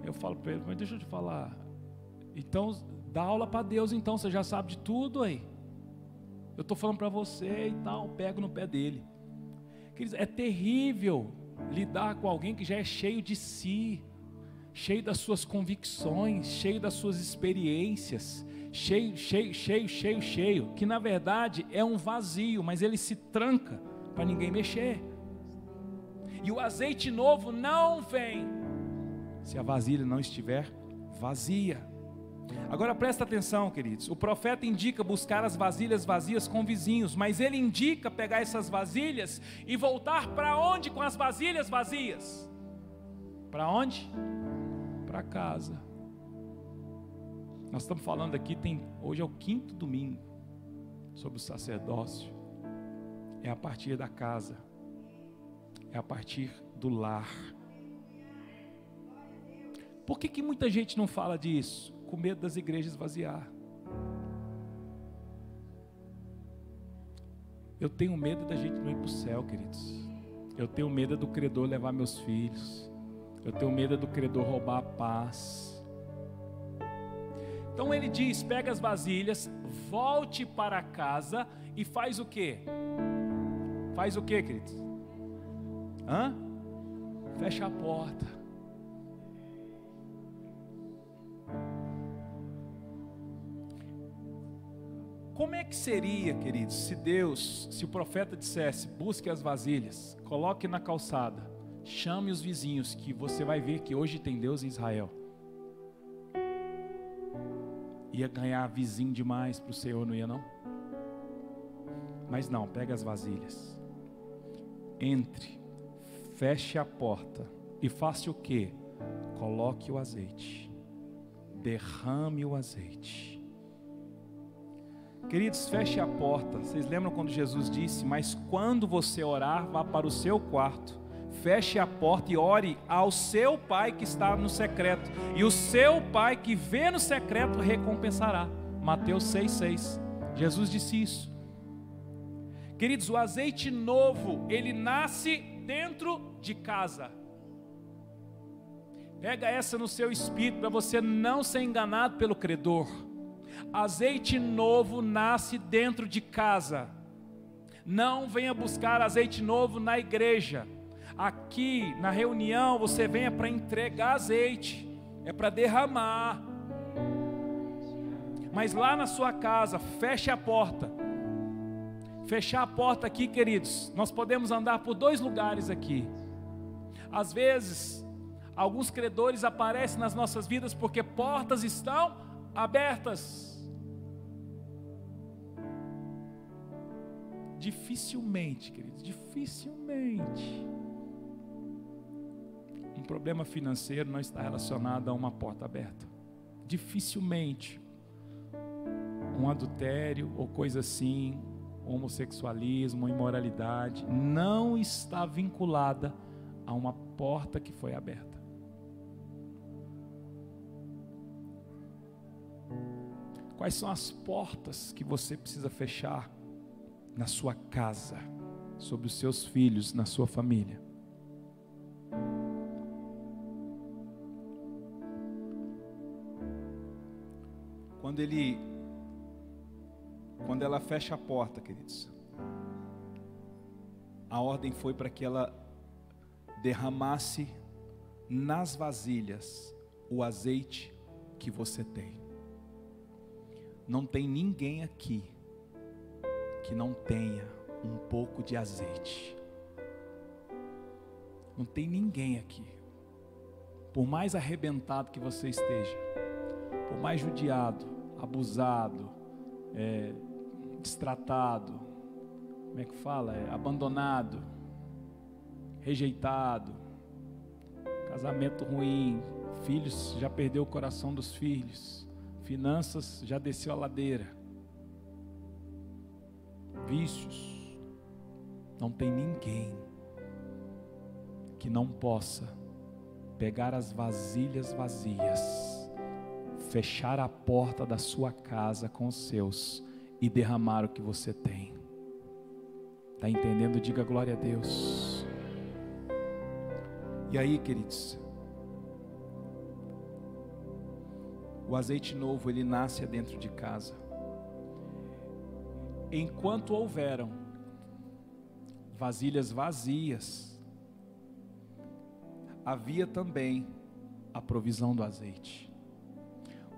Eu falo para ele: Mas deixa eu te falar. Então, dá aula para Deus, então, você já sabe de tudo aí. Eu estou falando para você e tal, pego no pé dele. É terrível lidar com alguém que já é cheio de si, cheio das suas convicções, cheio das suas experiências, cheio, cheio, cheio, cheio, cheio, que na verdade é um vazio, mas ele se tranca para ninguém mexer. E o azeite novo não vem se a vasilha não estiver vazia. Agora presta atenção, queridos. O profeta indica buscar as vasilhas vazias com vizinhos, mas ele indica pegar essas vasilhas e voltar para onde com as vasilhas vazias? Para onde? Para casa. Nós estamos falando aqui, tem hoje é o quinto domingo sobre o sacerdócio. É a partir da casa. É a partir do lar. Por que, que muita gente não fala disso? com medo das igrejas vaziar. Eu tenho medo da gente não ir para o céu, queridos. Eu tenho medo do credor levar meus filhos. Eu tenho medo do credor roubar a paz. Então ele diz: pega as vasilhas, volte para casa e faz o que? Faz o que, queridos? Hã? Fecha a porta. Como é que seria, queridos, se Deus, se o profeta dissesse: busque as vasilhas, coloque na calçada, chame os vizinhos, que você vai ver que hoje tem Deus em Israel. Ia ganhar vizinho demais para o Senhor, não ia não? Mas não, pega as vasilhas, entre, feche a porta e faça o que? Coloque o azeite, derrame o azeite Queridos, feche a porta. Vocês lembram quando Jesus disse: Mas quando você orar, vá para o seu quarto, feche a porta e ore ao seu Pai que está no secreto, e o seu Pai que vê no secreto recompensará. Mateus 6,6. Jesus disse isso. Queridos, o azeite novo, ele nasce dentro de casa. Pega essa no seu espírito para você não ser enganado pelo credor. Azeite novo nasce dentro de casa. Não venha buscar azeite novo na igreja. Aqui na reunião você venha para entregar azeite, é para derramar. Mas lá na sua casa, feche a porta. Fechar a porta aqui, queridos, nós podemos andar por dois lugares aqui. Às vezes, alguns credores aparecem nas nossas vidas porque portas estão abertas. Dificilmente, queridos, dificilmente. Um problema financeiro não está relacionado a uma porta aberta. Dificilmente. Um adultério ou coisa assim, homossexualismo, imoralidade, não está vinculada a uma porta que foi aberta. Quais são as portas que você precisa fechar na sua casa, sobre os seus filhos, na sua família. Quando ele quando ela fecha a porta, queridos, a ordem foi para que ela derramasse nas vasilhas o azeite que você tem. Não tem ninguém aqui que não tenha um pouco de azeite. Não tem ninguém aqui. Por mais arrebentado que você esteja, por mais judiado, abusado, é, destratado, como é que fala? É, abandonado, rejeitado, casamento ruim, filhos já perdeu o coração dos filhos, finanças já desceu a ladeira, vícios, não tem ninguém que não possa pegar as vasilhas vazias, fechar a porta da sua casa com os seus e derramar o que você tem. Está entendendo? Diga glória a Deus. E aí, queridos, o azeite novo ele nasce dentro de casa. Enquanto houveram vasilhas vazias, havia também a provisão do azeite.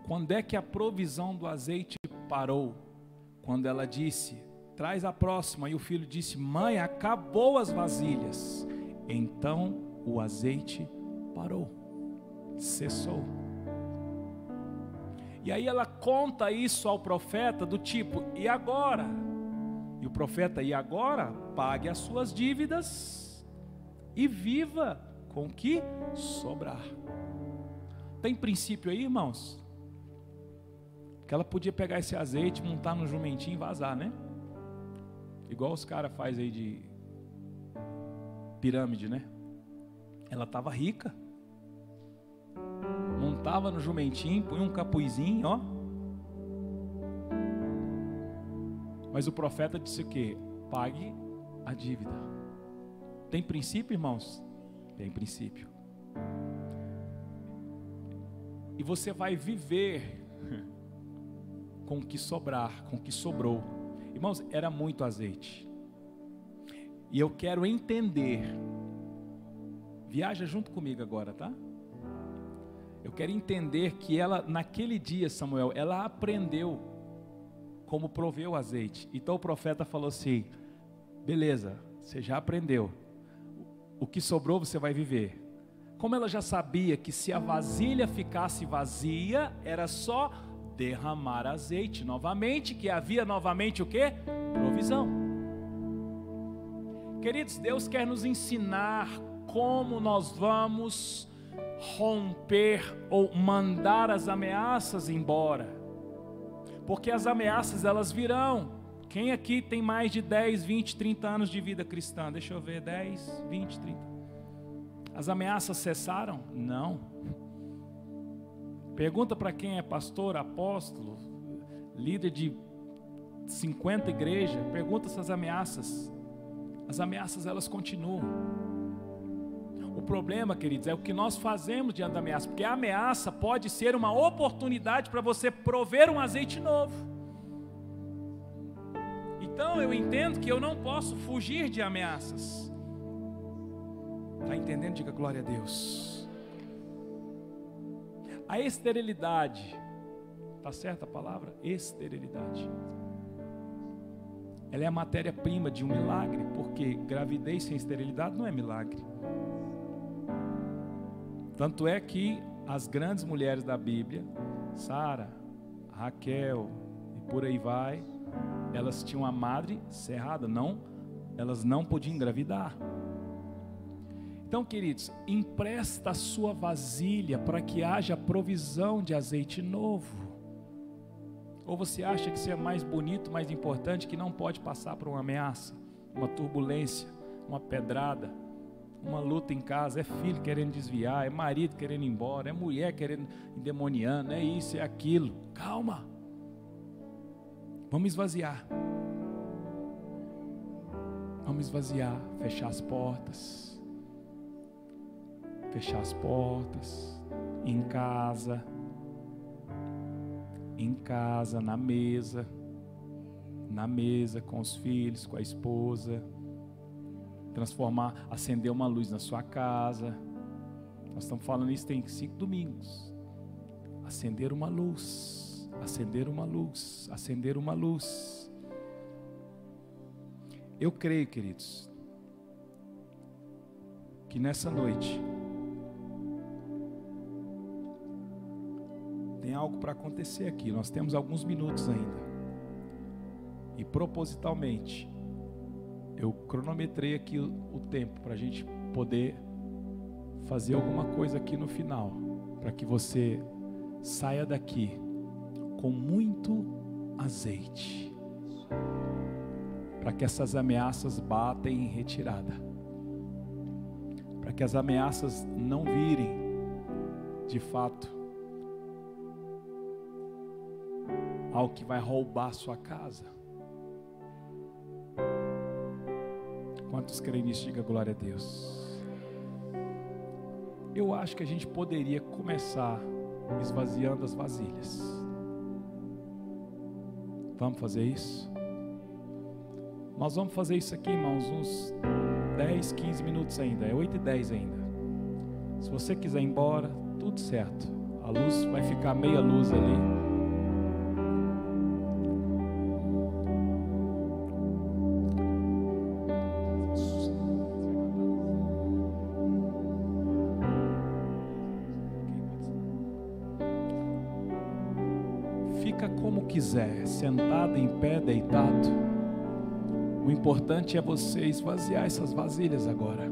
Quando é que a provisão do azeite parou? Quando ela disse: Traz a próxima. E o filho disse: Mãe, acabou as vasilhas. Então o azeite parou, cessou. E aí ela conta isso ao profeta do tipo: e agora? E o profeta: e agora? Pague as suas dívidas e viva com o que sobrar. Tem princípio aí, irmãos? Que ela podia pegar esse azeite, montar no jumentinho e vazar, né? Igual os caras faz aí de pirâmide, né? Ela estava rica. Montava no jumentinho, punha um capuzinho, ó. Mas o profeta disse o quê? Pague a dívida. Tem princípio, irmãos? Tem princípio. E você vai viver [laughs] com o que sobrar, com o que sobrou. Irmãos, era muito azeite. E eu quero entender Viaja junto comigo agora, tá? Eu quero entender que ela, naquele dia, Samuel, ela aprendeu como prover o azeite. Então o profeta falou assim: beleza, você já aprendeu. O que sobrou você vai viver. Como ela já sabia que se a vasilha ficasse vazia, era só derramar azeite novamente, que havia novamente o que? Provisão. Queridos, Deus quer nos ensinar como nós vamos romper ou mandar as ameaças embora. Porque as ameaças elas virão. Quem aqui tem mais de 10, 20, 30 anos de vida cristã? Deixa eu ver, 10, 20, 30. As ameaças cessaram? Não. Pergunta para quem é pastor, apóstolo, líder de 50 igrejas, pergunta se as ameaças, as ameaças elas continuam. O problema, queridos, é o que nós fazemos diante da ameaça, porque a ameaça pode ser uma oportunidade para você prover um azeite novo. Então eu entendo que eu não posso fugir de ameaças. Está entendendo? Diga glória a Deus. A esterilidade, está certa a palavra? Esterilidade. Ela é a matéria-prima de um milagre, porque gravidez sem esterilidade não é milagre. Tanto é que as grandes mulheres da Bíblia, Sara, Raquel e por aí vai, elas tinham a madre cerrada, não, elas não podiam engravidar. Então, queridos, empresta a sua vasilha para que haja provisão de azeite novo. Ou você acha que isso é mais bonito, mais importante, que não pode passar por uma ameaça, uma turbulência, uma pedrada? uma luta em casa, é filho querendo desviar, é marido querendo ir embora, é mulher querendo endemoniando, é isso, é aquilo. Calma. Vamos esvaziar. Vamos esvaziar, fechar as portas. Fechar as portas em casa. em casa, na mesa, na mesa com os filhos, com a esposa, transformar, acender uma luz na sua casa. Nós estamos falando isso tem cinco domingos. Acender uma luz, acender uma luz, acender uma luz. Eu creio, queridos, que nessa noite tem algo para acontecer aqui. Nós temos alguns minutos ainda. E propositalmente, eu cronometrei aqui o, tempo para a gente poder fazer alguma coisa aqui no final, para que você saia daqui com muito azeite, para que essas ameaças batem em retirada, para que as ameaças não virem de fato algo que vai roubar sua casa. Quantos creem nisso? Diga glória a Deus. Eu acho que a gente poderia começar esvaziando as vasilhas. Vamos fazer isso? Nós vamos fazer isso aqui, irmãos, uns 10, 15 minutos ainda. É 8 e 10 ainda. Se você quiser ir embora, tudo certo. A luz vai ficar meia luz ali. Sentado, em pé, deitado. O importante é você esvaziar essas vasilhas agora.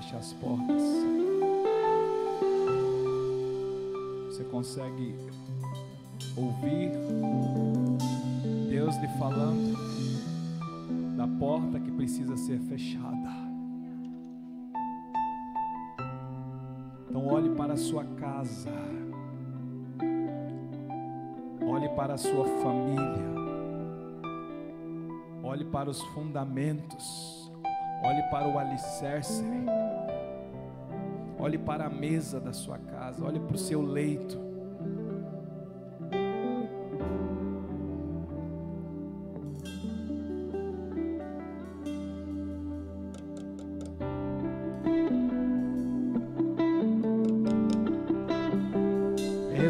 Feche as portas. Você consegue ouvir Deus lhe falando da porta que precisa ser fechada. Então olhe para a sua casa. Olhe para a sua família. Olhe para os fundamentos. Olhe para o alicerce. Olhe para a mesa da sua casa. Olhe para o seu leito.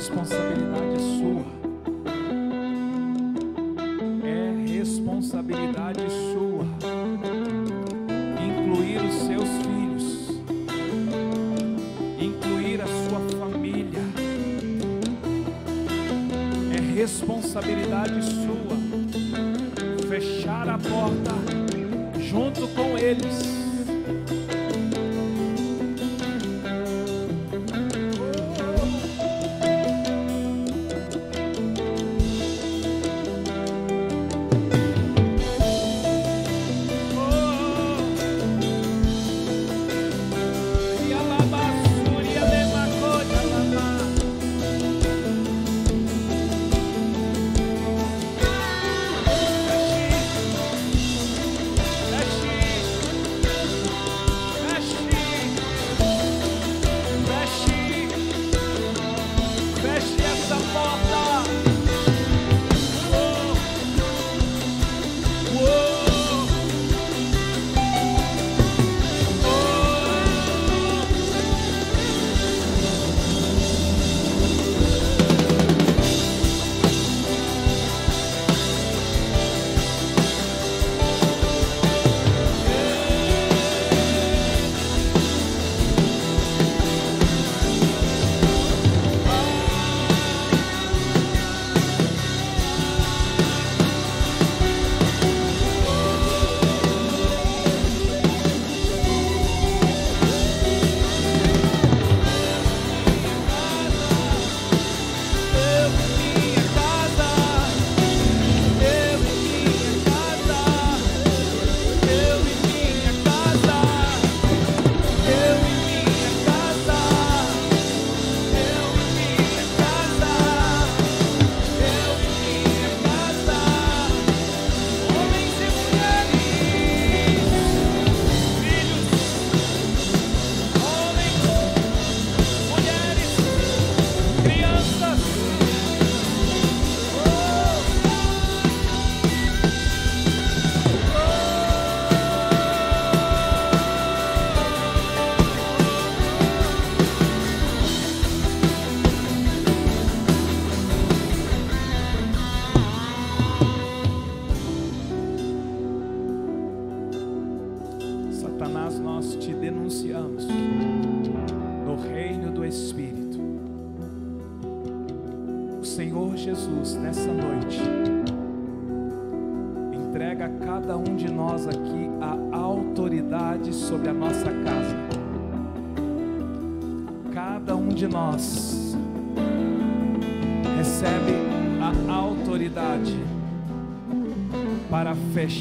responsabilidade sua.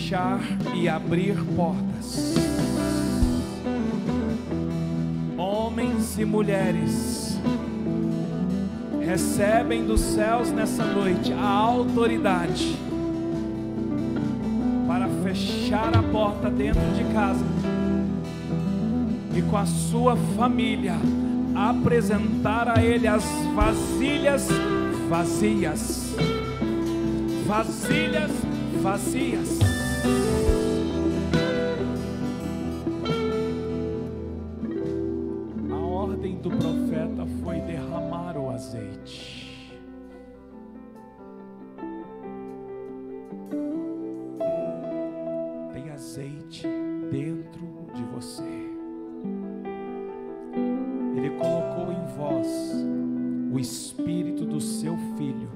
Fechar e abrir portas. Homens e mulheres recebem dos céus nessa noite a autoridade para fechar a porta dentro de casa e com a sua família apresentar a Ele as vasilhas vazias. Vasilhas vazias. A ordem do profeta foi derramar o azeite. Tem azeite dentro de você. Ele colocou em vós o espírito do seu filho,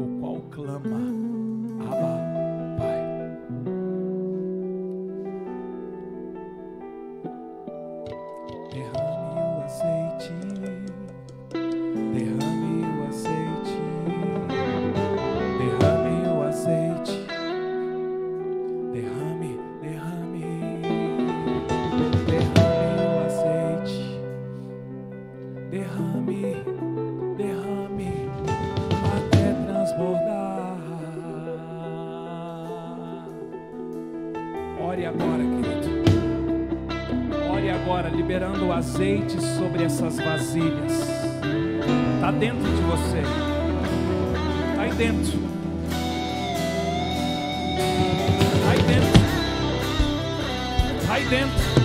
o qual clama. essas vasilhas. Está dentro de você. Está aí dentro. Está aí dentro. Está aí dentro.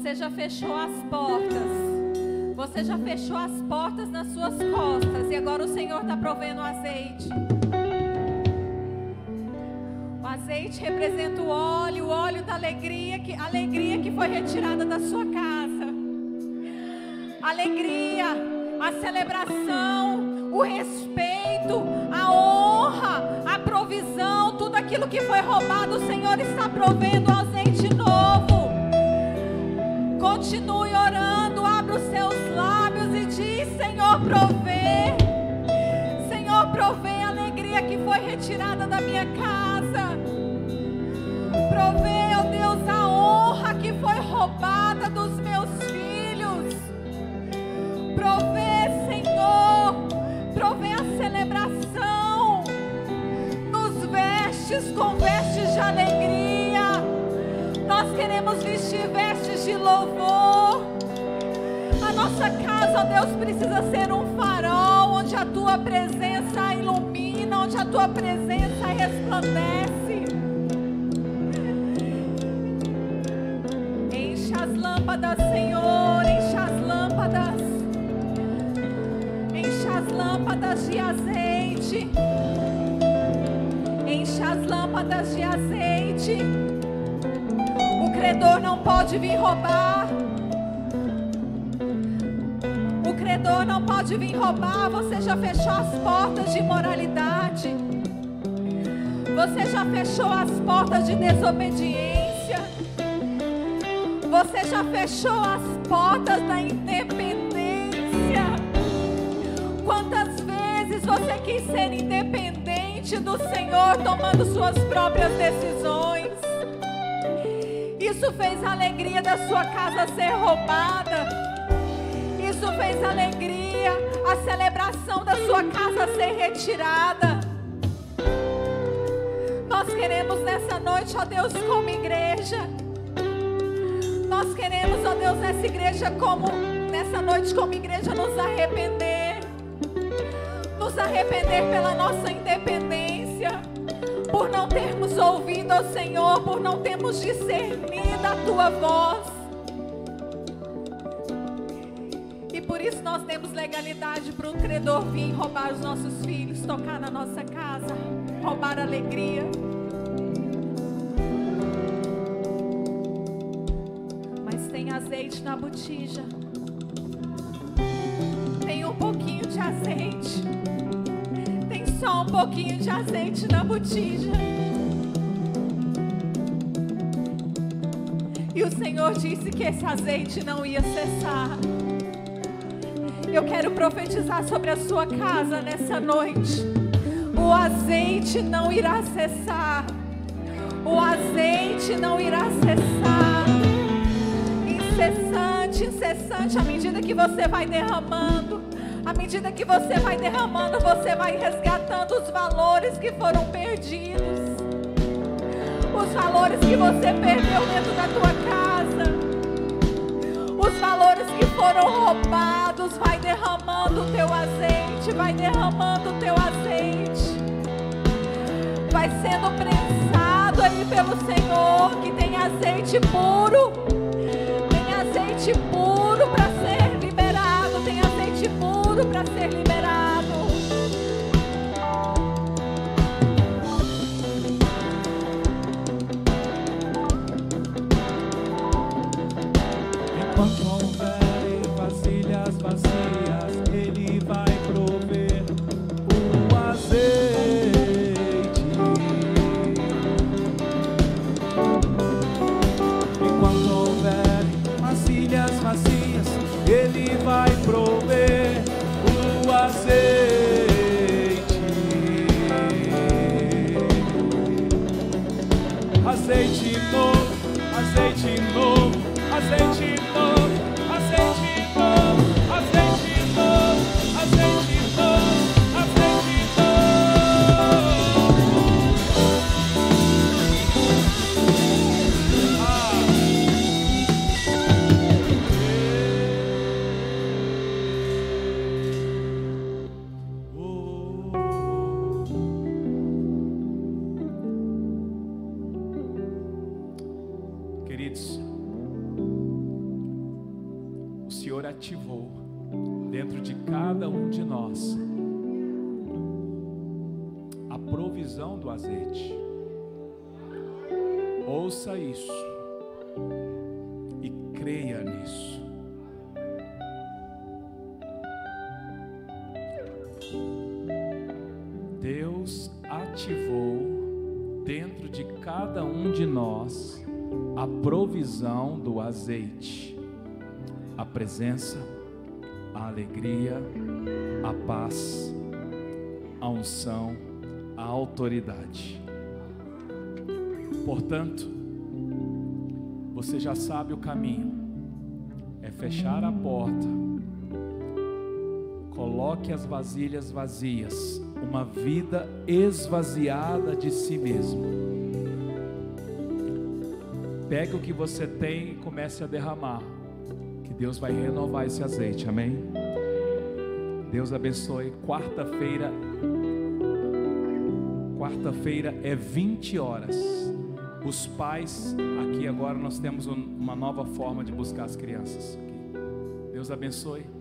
Você já fechou as portas. Você já fechou as portas nas suas costas. E agora o Senhor está provendo o azeite. O azeite representa o óleo, o óleo da alegria, que, alegria que foi retirada da sua casa. Alegria, a celebração, o respeito, a honra, a provisão, tudo aquilo que foi roubado, o Senhor está provendo azeite novo. Continue orando, abra os seus lábios e diz: Senhor, provê. Senhor, provê a alegria que foi retirada da minha casa. Provê, ó Deus, a honra que foi roubada dos meus filhos. Provê, Senhor, provê a celebração. Nos vestes com vestes de alegria. Queremos vestir vestes de louvor. A nossa casa, Deus, precisa ser um farol onde a tua presença ilumina, onde a tua presença resplandece. Encha as lâmpadas, Senhor, encha as lâmpadas. Encha as lâmpadas de azeite. Encha as lâmpadas de azeite. O credor não pode vir roubar. O credor credor não pode vir roubar, você já fechou as portas de imoralidade. Você já fechou as portas de desobediência. Você já fechou as portas da independência. Quantas vezes você quis ser independente do Senhor, tomando suas próprias decisões? Isso fez a alegria da sua casa ser roubada. Isso fez alegria, a celebração da sua casa ser retirada. Nós queremos nessa noite, ó Deus, como igreja. Nós queremos, ó Deus, nessa igreja como nessa noite como igreja nos arrepender. Nos arrepender pela nossa independência, por não termos ouvido ao Senhor, por não termos discernido a tua voz. Por isso nós temos legalidade para um credor vir roubar os nossos filhos, tocar na nossa casa, roubar alegria. Mas tem azeite na botija. Tem um pouquinho de azeite. Só um pouquinho de azeite na botija. E o Senhor disse que esse azeite não ia cessar. Eu quero profetizar sobre a sua casa nessa noite. O azeite não irá cessar. O azeite não irá cessar. Incessante, incessante, à medida que você vai derramando, medida que você vai derramando, você vai resgatando os valores que foram perdidos. Os valores que você perdeu dentro da tua casa os valores que foram roubados, vai derramando o teu azeite, vai derramando o teu azeite. Vai sendo prensado aí pelo Senhor, que tem azeite puro. Tem azeite puro para puro para ser liberado. Provisão do azeite, a presença, a alegria, a paz, a unção, a autoridade. Portanto, você já sabe o caminho, é fechar a porta, coloque as vasilhas vazias, uma vida esvaziada de si mesmo Pegue o que você tem e comece a derramar. Que Deus vai renovar esse azeite, amém? Deus abençoe. Quarta-feira, quarta-feira é 20 horas. Os pais, aqui agora nós temos uma nova forma de buscar as crianças. Deus abençoe.